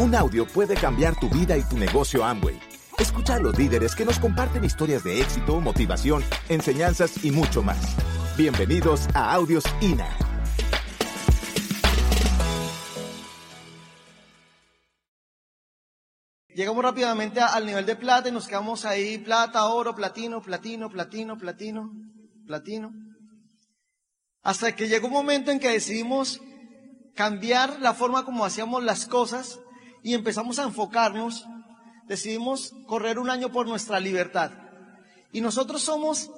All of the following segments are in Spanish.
Un audio puede cambiar tu vida y tu negocio Amway. Escucha a los líderes que nos comparten historias de éxito, motivación, enseñanzas y mucho más. Bienvenidos a Audios INA. Llegamos rápidamente al nivel de plata y nos quedamos ahí, plata, oro, platino, platino, platino, platino, platino. Hasta que llegó un momento en que decidimos cambiar la forma como hacíamos las cosas y empezamos a enfocarnos, decidimos correr un año por nuestra libertad. Y nosotros somos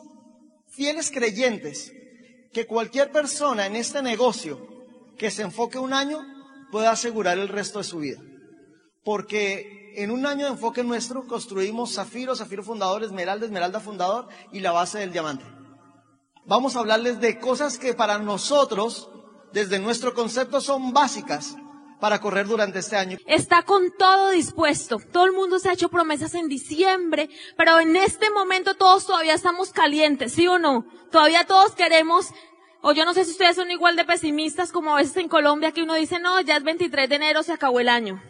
fieles creyentes que cualquier persona en este negocio que se enfoque un año puede asegurar el resto de su vida. Porque en un año de enfoque nuestro construimos Zafiro, Zafiro fundador, Esmeralda, Esmeralda fundador y la base del diamante. Vamos a hablarles de cosas que para nosotros, desde nuestro concepto, son básicas para correr durante este año. Está con todo dispuesto. Todo el mundo se ha hecho promesas en diciembre, pero en este momento todos todavía estamos calientes, ¿sí o no? Todavía todos queremos, o yo no sé si ustedes son igual de pesimistas como a veces en Colombia que uno dice, no, ya es 23 de enero, se acabó el año.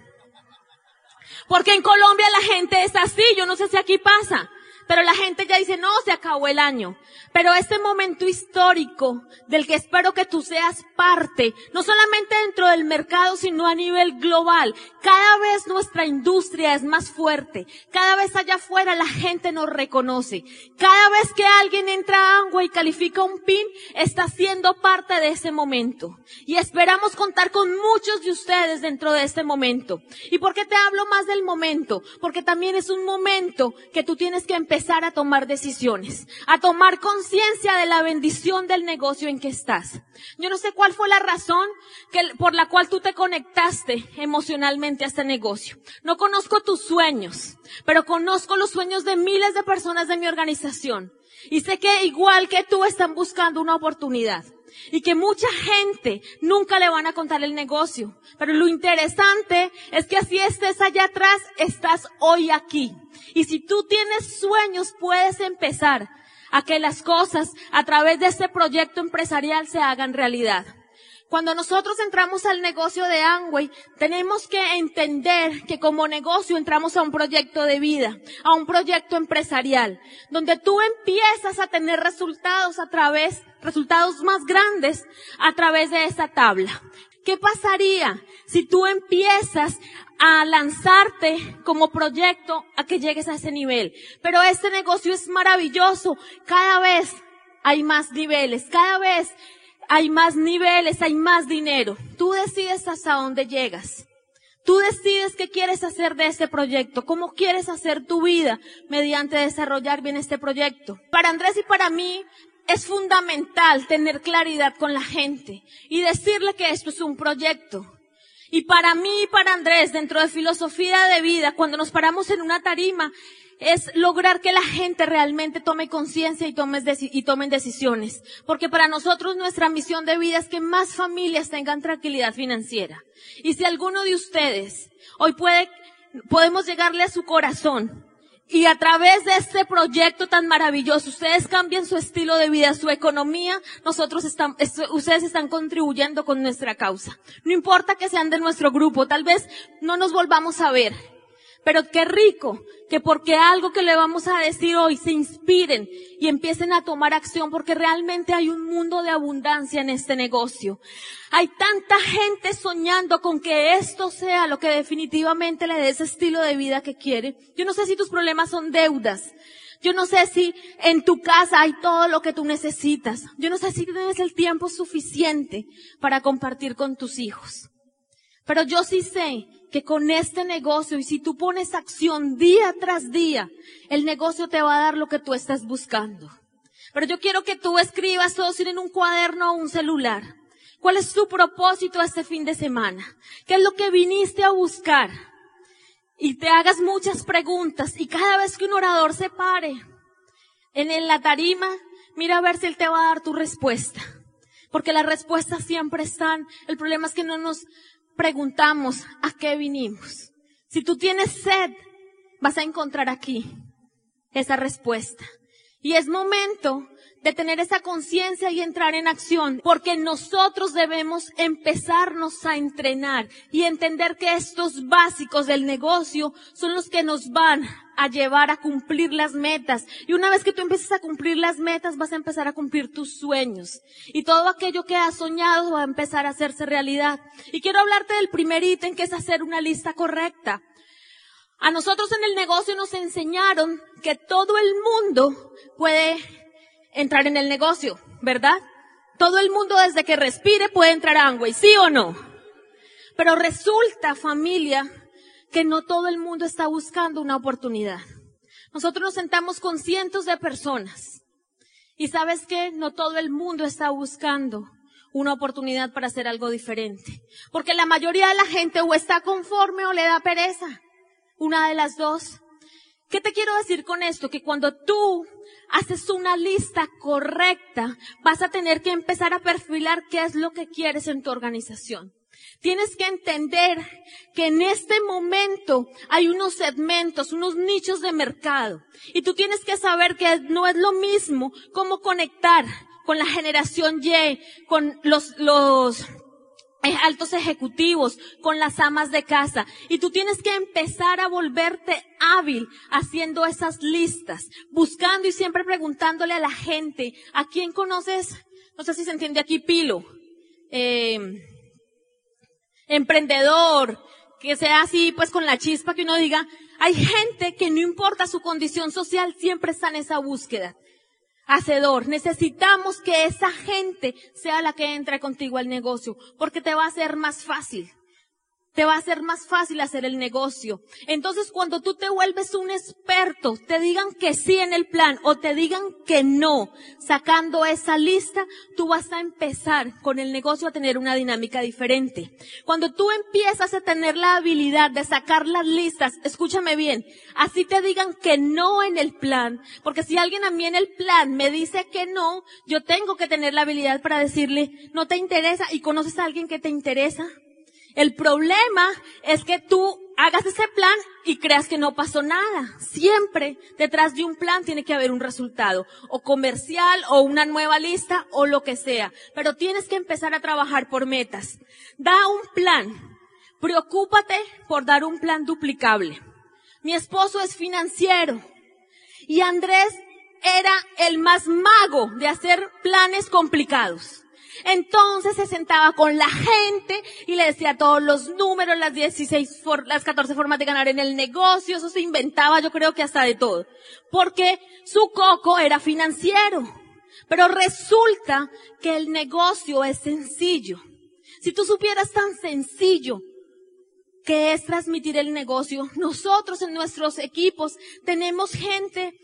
Porque en Colombia la gente es así, yo no sé si aquí pasa. Pero la gente ya dice, no, se acabó el año. Pero este momento histórico del que espero que tú seas parte, no solamente dentro del mercado, sino a nivel global, cada vez nuestra industria es más fuerte. Cada vez allá afuera la gente nos reconoce. Cada vez que alguien entra a Angua y califica un PIN, está siendo parte de ese momento. Y esperamos contar con muchos de ustedes dentro de este momento. ¿Y por qué te hablo más del momento? Porque también es un momento que tú tienes que empezar a tomar decisiones, a tomar conciencia de la bendición del negocio en que estás. Yo no sé cuál fue la razón por la cual tú te conectaste emocionalmente a este negocio. No conozco tus sueños, pero conozco los sueños de miles de personas de mi organización. Y sé que igual que tú están buscando una oportunidad. Y que mucha gente nunca le van a contar el negocio. Pero lo interesante es que así estés allá atrás, estás hoy aquí. Y si tú tienes sueños, puedes empezar a que las cosas a través de este proyecto empresarial se hagan realidad. Cuando nosotros entramos al negocio de Amway, tenemos que entender que como negocio entramos a un proyecto de vida, a un proyecto empresarial, donde tú empiezas a tener resultados a través, resultados más grandes a través de esa tabla. ¿Qué pasaría si tú empiezas a lanzarte como proyecto a que llegues a ese nivel? Pero este negocio es maravilloso. Cada vez hay más niveles. Cada vez hay más niveles, hay más dinero. Tú decides hasta dónde llegas. Tú decides qué quieres hacer de este proyecto, cómo quieres hacer tu vida mediante desarrollar bien este proyecto. Para Andrés y para mí es fundamental tener claridad con la gente y decirle que esto es un proyecto. Y para mí y para Andrés, dentro de filosofía de vida, cuando nos paramos en una tarima, es lograr que la gente realmente tome conciencia y, y tomen decisiones. Porque para nosotros nuestra misión de vida es que más familias tengan tranquilidad financiera. Y si alguno de ustedes hoy puede, podemos llegarle a su corazón y a través de este proyecto tan maravilloso, ustedes cambian su estilo de vida, su economía, nosotros están, ustedes están contribuyendo con nuestra causa. No importa que sean de nuestro grupo, tal vez no nos volvamos a ver, pero qué rico que porque algo que le vamos a decir hoy se inspiren y empiecen a tomar acción porque realmente hay un mundo de abundancia en este negocio. Hay tanta gente soñando con que esto sea lo que definitivamente le dé ese estilo de vida que quiere. Yo no sé si tus problemas son deudas. Yo no sé si en tu casa hay todo lo que tú necesitas. Yo no sé si tienes el tiempo suficiente para compartir con tus hijos. Pero yo sí sé que con este negocio, y si tú pones acción día tras día, el negocio te va a dar lo que tú estás buscando. Pero yo quiero que tú escribas todo en un cuaderno o un celular. ¿Cuál es tu propósito este fin de semana? ¿Qué es lo que viniste a buscar? Y te hagas muchas preguntas y cada vez que un orador se pare en la tarima, mira a ver si él te va a dar tu respuesta. Porque las respuestas siempre están. El problema es que no nos preguntamos a qué vinimos. Si tú tienes sed, vas a encontrar aquí esa respuesta. Y es momento de tener esa conciencia y entrar en acción, porque nosotros debemos empezarnos a entrenar y entender que estos básicos del negocio son los que nos van a llevar a cumplir las metas. Y una vez que tú empieces a cumplir las metas, vas a empezar a cumplir tus sueños. Y todo aquello que has soñado va a empezar a hacerse realidad. Y quiero hablarte del primer ítem, que es hacer una lista correcta. A nosotros en el negocio nos enseñaron que todo el mundo puede entrar en el negocio, ¿verdad? Todo el mundo desde que respire puede entrar a Amway, ¿sí o no? Pero resulta, familia, que no todo el mundo está buscando una oportunidad. Nosotros nos sentamos con cientos de personas. Y sabes qué? No todo el mundo está buscando una oportunidad para hacer algo diferente. Porque la mayoría de la gente o está conforme o le da pereza. Una de las dos. ¿Qué te quiero decir con esto? Que cuando tú haces una lista correcta, vas a tener que empezar a perfilar qué es lo que quieres en tu organización. Tienes que entender que en este momento hay unos segmentos, unos nichos de mercado. Y tú tienes que saber que no es lo mismo cómo conectar con la generación Y, con los, los altos ejecutivos, con las amas de casa. Y tú tienes que empezar a volverte hábil haciendo esas listas, buscando y siempre preguntándole a la gente, ¿a quién conoces? No sé si se entiende aquí, Pilo. Eh, emprendedor, que sea así, pues con la chispa que uno diga, hay gente que no importa su condición social, siempre está en esa búsqueda hacedor. Necesitamos que esa gente sea la que entre contigo al negocio, porque te va a ser más fácil te va a ser más fácil hacer el negocio. Entonces, cuando tú te vuelves un experto, te digan que sí en el plan o te digan que no, sacando esa lista, tú vas a empezar con el negocio a tener una dinámica diferente. Cuando tú empiezas a tener la habilidad de sacar las listas, escúchame bien, así te digan que no en el plan, porque si alguien a mí en el plan me dice que no, yo tengo que tener la habilidad para decirle, no te interesa y conoces a alguien que te interesa. El problema es que tú hagas ese plan y creas que no pasó nada. Siempre detrás de un plan tiene que haber un resultado, o comercial, o una nueva lista, o lo que sea. Pero tienes que empezar a trabajar por metas. Da un plan. Preocúpate por dar un plan duplicable. Mi esposo es financiero y Andrés era el más mago de hacer planes complicados. Entonces se sentaba con la gente y le decía todos los números, las 16, las 14 formas de ganar en el negocio, eso se inventaba yo creo que hasta de todo. Porque su coco era financiero. Pero resulta que el negocio es sencillo. Si tú supieras tan sencillo que es transmitir el negocio, nosotros en nuestros equipos tenemos gente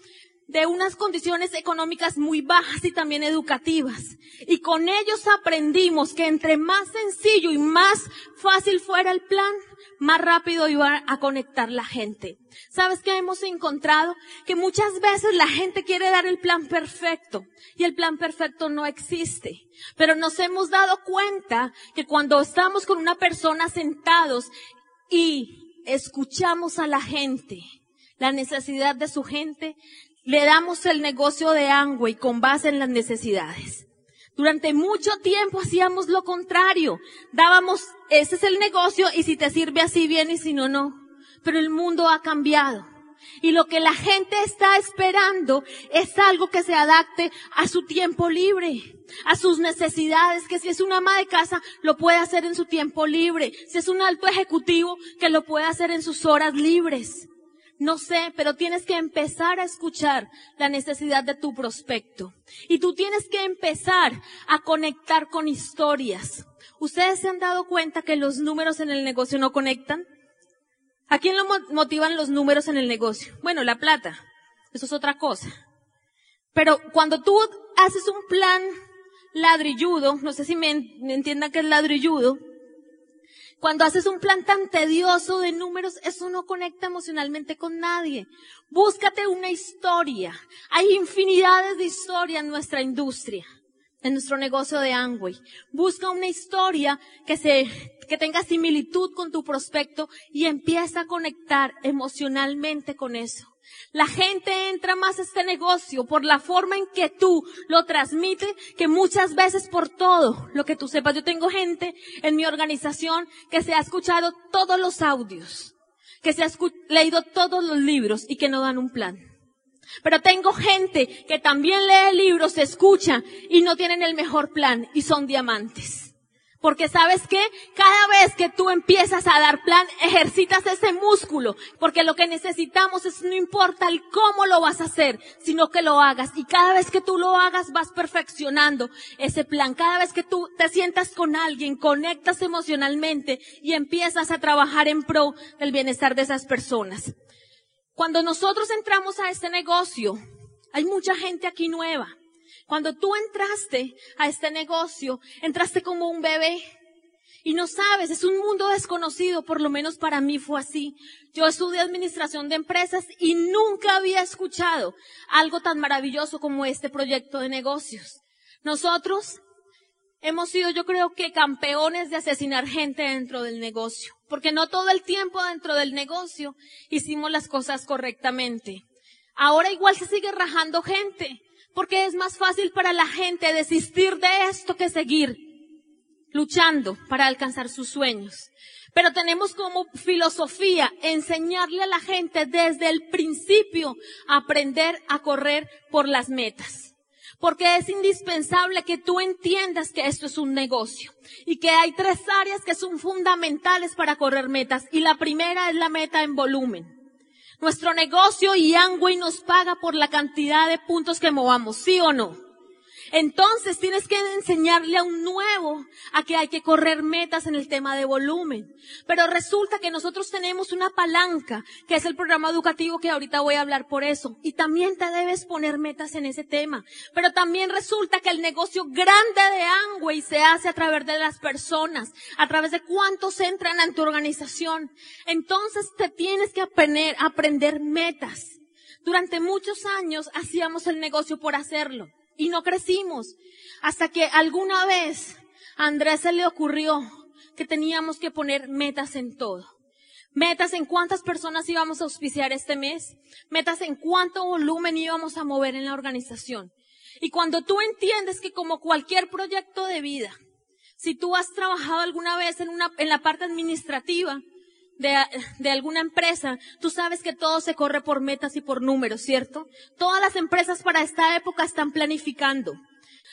de unas condiciones económicas muy bajas y también educativas. Y con ellos aprendimos que entre más sencillo y más fácil fuera el plan, más rápido iba a conectar la gente. ¿Sabes qué hemos encontrado? Que muchas veces la gente quiere dar el plan perfecto y el plan perfecto no existe. Pero nos hemos dado cuenta que cuando estamos con una persona sentados y escuchamos a la gente, la necesidad de su gente, le damos el negocio de Angway con base en las necesidades. Durante mucho tiempo hacíamos lo contrario. Dábamos, ese es el negocio y si te sirve así bien y si no, no. Pero el mundo ha cambiado. Y lo que la gente está esperando es algo que se adapte a su tiempo libre, a sus necesidades, que si es una ama de casa, lo puede hacer en su tiempo libre. Si es un alto ejecutivo, que lo puede hacer en sus horas libres. No sé, pero tienes que empezar a escuchar la necesidad de tu prospecto. Y tú tienes que empezar a conectar con historias. ¿Ustedes se han dado cuenta que los números en el negocio no conectan? ¿A quién lo motivan los números en el negocio? Bueno, la plata. Eso es otra cosa. Pero cuando tú haces un plan ladrilludo, no sé si me, entiendan que es ladrilludo, cuando haces un plan tan tedioso de números, eso no conecta emocionalmente con nadie. Búscate una historia. Hay infinidades de historias en nuestra industria, en nuestro negocio de Amway. Busca una historia que se, que tenga similitud con tu prospecto y empieza a conectar emocionalmente con eso. La gente entra más a este negocio por la forma en que tú lo transmites que muchas veces por todo lo que tú sepas. Yo tengo gente en mi organización que se ha escuchado todos los audios, que se ha leído todos los libros y que no dan un plan. Pero tengo gente que también lee libros, escucha y no tienen el mejor plan y son diamantes. Porque sabes qué? Cada vez que tú empiezas a dar plan, ejercitas ese músculo. Porque lo que necesitamos es no importa el cómo lo vas a hacer, sino que lo hagas. Y cada vez que tú lo hagas, vas perfeccionando ese plan. Cada vez que tú te sientas con alguien, conectas emocionalmente y empiezas a trabajar en pro del bienestar de esas personas. Cuando nosotros entramos a este negocio, hay mucha gente aquí nueva. Cuando tú entraste a este negocio, entraste como un bebé. Y no sabes, es un mundo desconocido, por lo menos para mí fue así. Yo estudié administración de empresas y nunca había escuchado algo tan maravilloso como este proyecto de negocios. Nosotros hemos sido, yo creo que, campeones de asesinar gente dentro del negocio, porque no todo el tiempo dentro del negocio hicimos las cosas correctamente. Ahora igual se sigue rajando gente, porque es más fácil para la gente desistir de esto que seguir luchando para alcanzar sus sueños. Pero tenemos como filosofía enseñarle a la gente desde el principio a aprender a correr por las metas. Porque es indispensable que tú entiendas que esto es un negocio y que hay tres áreas que son fundamentales para correr metas. Y la primera es la meta en volumen. Nuestro negocio y Angway nos paga por la cantidad de puntos que movamos, ¿sí o no? Entonces tienes que enseñarle a un nuevo a que hay que correr metas en el tema de volumen. Pero resulta que nosotros tenemos una palanca, que es el programa educativo que ahorita voy a hablar por eso. Y también te debes poner metas en ese tema. Pero también resulta que el negocio grande de Angway se hace a través de las personas, a través de cuántos entran en tu organización. Entonces te tienes que aprender, aprender metas. Durante muchos años hacíamos el negocio por hacerlo y no crecimos. Hasta que alguna vez Andrés se le ocurrió que teníamos que poner metas en todo. Metas en cuántas personas íbamos a auspiciar este mes. Metas en cuánto volumen íbamos a mover en la organización. Y cuando tú entiendes que como cualquier proyecto de vida, si tú has trabajado alguna vez en una, en la parte administrativa, de, de, alguna empresa, tú sabes que todo se corre por metas y por números, ¿cierto? Todas las empresas para esta época están planificando.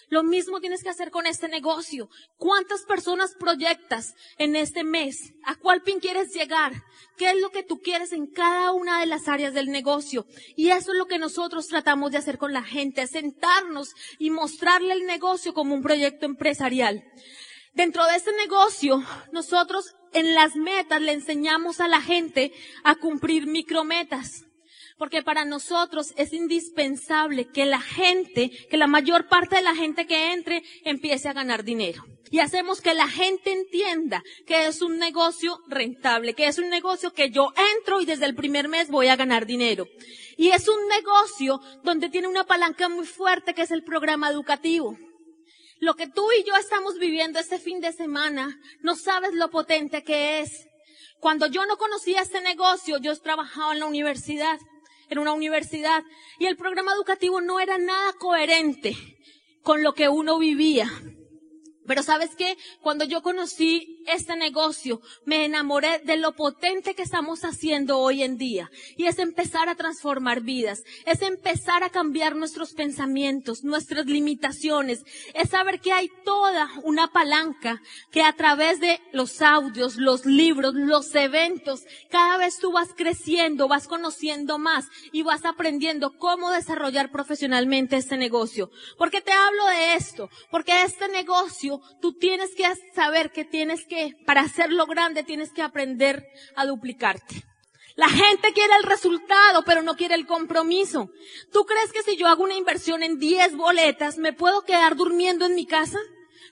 Lo mismo tienes que hacer con este negocio. ¿Cuántas personas proyectas en este mes? ¿A cuál pin quieres llegar? ¿Qué es lo que tú quieres en cada una de las áreas del negocio? Y eso es lo que nosotros tratamos de hacer con la gente, sentarnos y mostrarle el negocio como un proyecto empresarial. Dentro de este negocio, nosotros en las metas le enseñamos a la gente a cumplir micrometas. Porque para nosotros es indispensable que la gente, que la mayor parte de la gente que entre empiece a ganar dinero. Y hacemos que la gente entienda que es un negocio rentable, que es un negocio que yo entro y desde el primer mes voy a ganar dinero. Y es un negocio donde tiene una palanca muy fuerte que es el programa educativo. Lo que tú y yo estamos viviendo este fin de semana, no sabes lo potente que es. Cuando yo no conocía este negocio, yo trabajaba en la universidad, en una universidad, y el programa educativo no era nada coherente con lo que uno vivía. Pero sabes qué? Cuando yo conocí este negocio, me enamoré de lo potente que estamos haciendo hoy en día. Y es empezar a transformar vidas. Es empezar a cambiar nuestros pensamientos, nuestras limitaciones. Es saber que hay toda una palanca que a través de los audios, los libros, los eventos, cada vez tú vas creciendo, vas conociendo más y vas aprendiendo cómo desarrollar profesionalmente este negocio. ¿Por qué te hablo de esto? Porque este negocio tú tienes que saber que tienes que, para hacerlo grande, tienes que aprender a duplicarte. La gente quiere el resultado, pero no quiere el compromiso. ¿Tú crees que si yo hago una inversión en 10 boletas, me puedo quedar durmiendo en mi casa?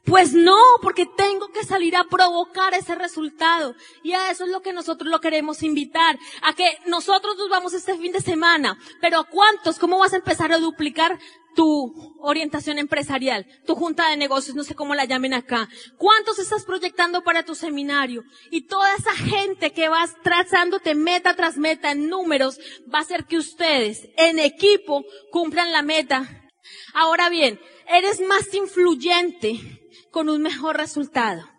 Pues no, porque tengo que salir a provocar ese resultado. Y a eso es lo que nosotros lo queremos invitar. A que nosotros nos vamos este fin de semana. Pero ¿a cuántos? ¿Cómo vas a empezar a duplicar tu orientación empresarial, tu junta de negocios, no sé cómo la llamen acá. ¿Cuántos estás proyectando para tu seminario? Y toda esa gente que vas trazándote meta tras meta en números va a hacer que ustedes en equipo cumplan la meta. Ahora bien, eres más influyente con un mejor resultado.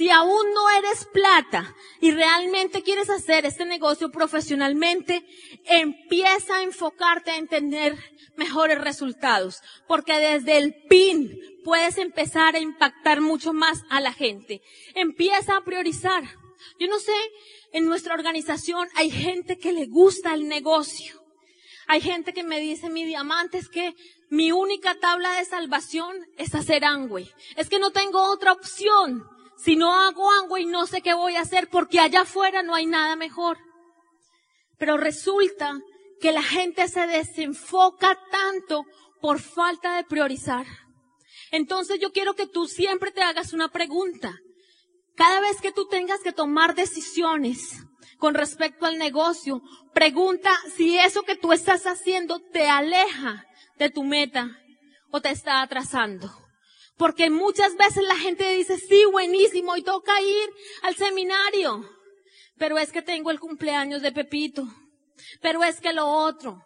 Si aún no eres plata y realmente quieres hacer este negocio profesionalmente, empieza a enfocarte en tener mejores resultados, porque desde el PIN puedes empezar a impactar mucho más a la gente. Empieza a priorizar. Yo no sé, en nuestra organización hay gente que le gusta el negocio. Hay gente que me dice, mi diamante es que mi única tabla de salvación es hacer Angway. Es que no tengo otra opción. Si no hago Angway no sé qué voy a hacer porque allá afuera no hay nada mejor. Pero resulta que la gente se desenfoca tanto por falta de priorizar. Entonces yo quiero que tú siempre te hagas una pregunta. Cada vez que tú tengas que tomar decisiones con respecto al negocio, pregunta si eso que tú estás haciendo te aleja de tu meta o te está atrasando. Porque muchas veces la gente dice, sí, buenísimo, y toca ir al seminario. Pero es que tengo el cumpleaños de Pepito. Pero es que lo otro.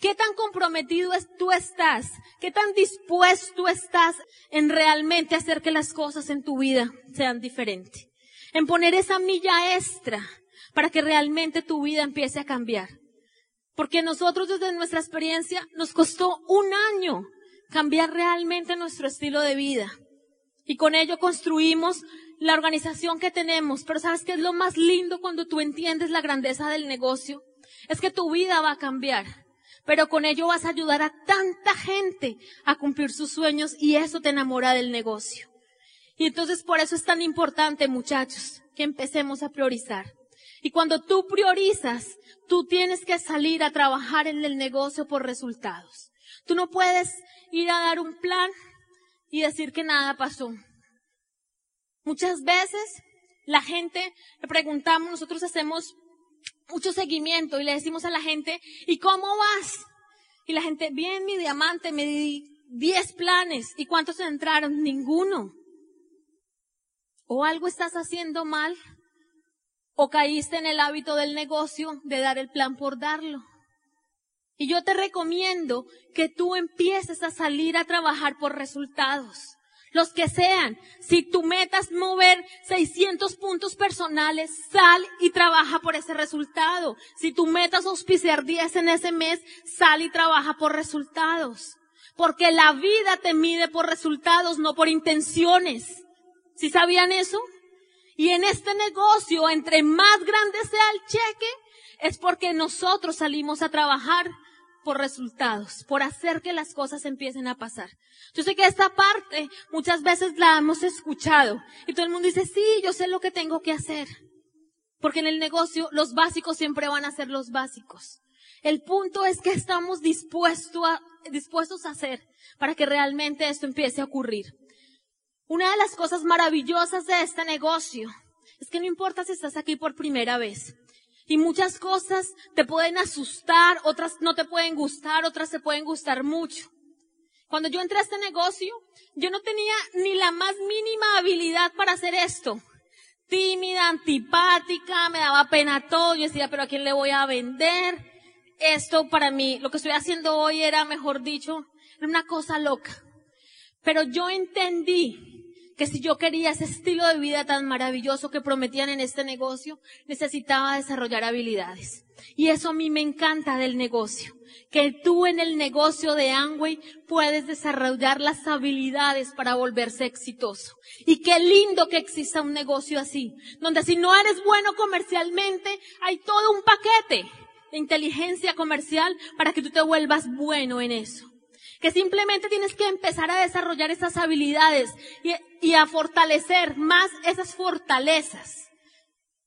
¿Qué tan comprometido tú estás? ¿Qué tan dispuesto estás en realmente hacer que las cosas en tu vida sean diferentes? En poner esa milla extra para que realmente tu vida empiece a cambiar. Porque nosotros desde nuestra experiencia nos costó un año cambiar realmente nuestro estilo de vida. Y con ello construimos la organización que tenemos. Pero ¿sabes qué es lo más lindo cuando tú entiendes la grandeza del negocio? Es que tu vida va a cambiar. Pero con ello vas a ayudar a tanta gente a cumplir sus sueños y eso te enamora del negocio. Y entonces por eso es tan importante, muchachos, que empecemos a priorizar. Y cuando tú priorizas, tú tienes que salir a trabajar en el negocio por resultados. Tú no puedes ir a dar un plan y decir que nada pasó. Muchas veces la gente le preguntamos, nosotros hacemos mucho seguimiento y le decimos a la gente, ¿y cómo vas? Y la gente, bien, mi diamante, me di 10 planes. ¿Y cuántos entraron? Ninguno. O algo estás haciendo mal, o caíste en el hábito del negocio de dar el plan por darlo. Y yo te recomiendo que tú empieces a salir a trabajar por resultados. Los que sean. Si tu meta es mover 600 puntos personales, sal y trabaja por ese resultado. Si tu meta es auspiciar 10 en ese mes, sal y trabaja por resultados. Porque la vida te mide por resultados, no por intenciones. ¿Sí sabían eso? Y en este negocio, entre más grande sea el cheque, es porque nosotros salimos a trabajar por resultados, por hacer que las cosas empiecen a pasar. Yo sé que esta parte muchas veces la hemos escuchado y todo el mundo dice, sí, yo sé lo que tengo que hacer. Porque en el negocio los básicos siempre van a ser los básicos. El punto es que estamos dispuestos a, dispuestos a hacer para que realmente esto empiece a ocurrir. Una de las cosas maravillosas de este negocio es que no importa si estás aquí por primera vez. Y muchas cosas te pueden asustar, otras no te pueden gustar, otras te pueden gustar mucho. Cuando yo entré a este negocio, yo no tenía ni la más mínima habilidad para hacer esto. Tímida, antipática, me daba pena todo. Yo decía, pero ¿a quién le voy a vender? Esto para mí, lo que estoy haciendo hoy era, mejor dicho, una cosa loca. Pero yo entendí que si yo quería ese estilo de vida tan maravilloso que prometían en este negocio, necesitaba desarrollar habilidades. Y eso a mí me encanta del negocio, que tú en el negocio de Amway puedes desarrollar las habilidades para volverse exitoso. Y qué lindo que exista un negocio así, donde si no eres bueno comercialmente, hay todo un paquete de inteligencia comercial para que tú te vuelvas bueno en eso que simplemente tienes que empezar a desarrollar esas habilidades y, a fortalecer más esas fortalezas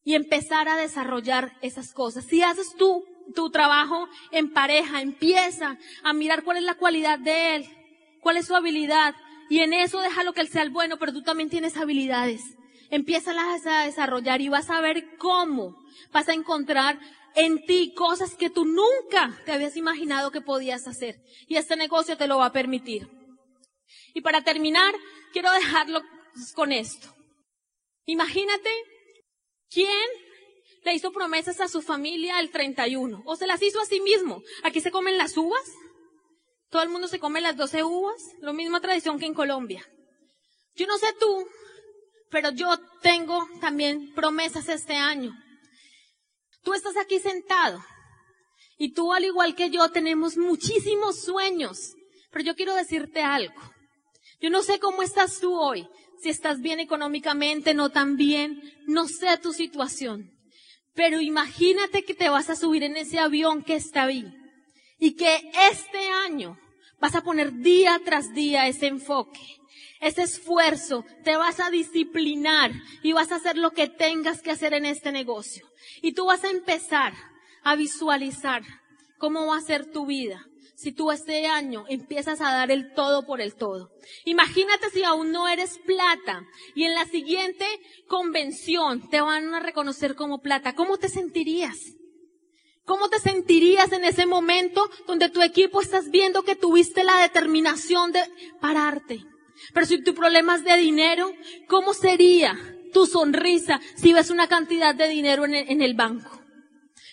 y empezar a desarrollar esas cosas. Si haces tú tu trabajo en pareja, empieza a mirar cuál es la cualidad de él, cuál es su habilidad y en eso déjalo que él sea el bueno, pero tú también tienes habilidades. Empieza a desarrollar y vas a ver cómo vas a encontrar en ti cosas que tú nunca te habías imaginado que podías hacer. Y este negocio te lo va a permitir. Y para terminar, quiero dejarlo con esto. Imagínate quién le hizo promesas a su familia el 31 o se las hizo a sí mismo. Aquí se comen las uvas. Todo el mundo se come las 12 uvas. Lo misma tradición que en Colombia. Yo no sé tú, pero yo tengo también promesas este año. Tú estás aquí sentado. Y tú al igual que yo tenemos muchísimos sueños, pero yo quiero decirte algo. Yo no sé cómo estás tú hoy, si estás bien económicamente, no tan bien, no sé tu situación. Pero imagínate que te vas a subir en ese avión que está ahí. Y que este año vas a poner día tras día ese enfoque, ese esfuerzo, te vas a disciplinar y vas a hacer lo que tengas que hacer en este negocio. Y tú vas a empezar a visualizar cómo va a ser tu vida si tú este año empiezas a dar el todo por el todo. Imagínate si aún no eres plata y en la siguiente convención te van a reconocer como plata. ¿Cómo te sentirías? ¿Cómo te sentirías en ese momento donde tu equipo estás viendo que tuviste la determinación de pararte? Pero si tu problema es de dinero, ¿cómo sería tu sonrisa si ves una cantidad de dinero en el, banco?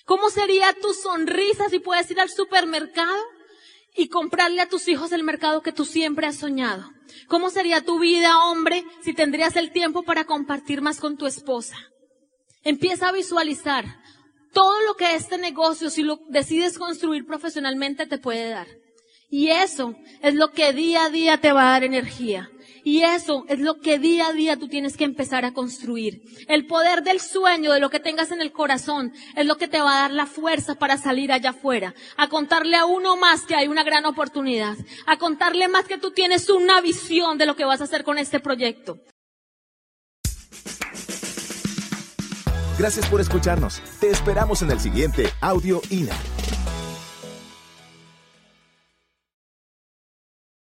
¿Cómo sería tu sonrisa si puedes ir al supermercado y comprarle a tus hijos el mercado que tú siempre has soñado? ¿Cómo sería tu vida, hombre, si tendrías el tiempo para compartir más con tu esposa? Empieza a visualizar todo lo que este negocio, si lo decides construir profesionalmente, te puede dar. Y eso es lo que día a día te va a dar energía. Y eso es lo que día a día tú tienes que empezar a construir. El poder del sueño, de lo que tengas en el corazón, es lo que te va a dar la fuerza para salir allá afuera. A contarle a uno más que hay una gran oportunidad. A contarle más que tú tienes una visión de lo que vas a hacer con este proyecto. Gracias por escucharnos. Te esperamos en el siguiente Audio INA.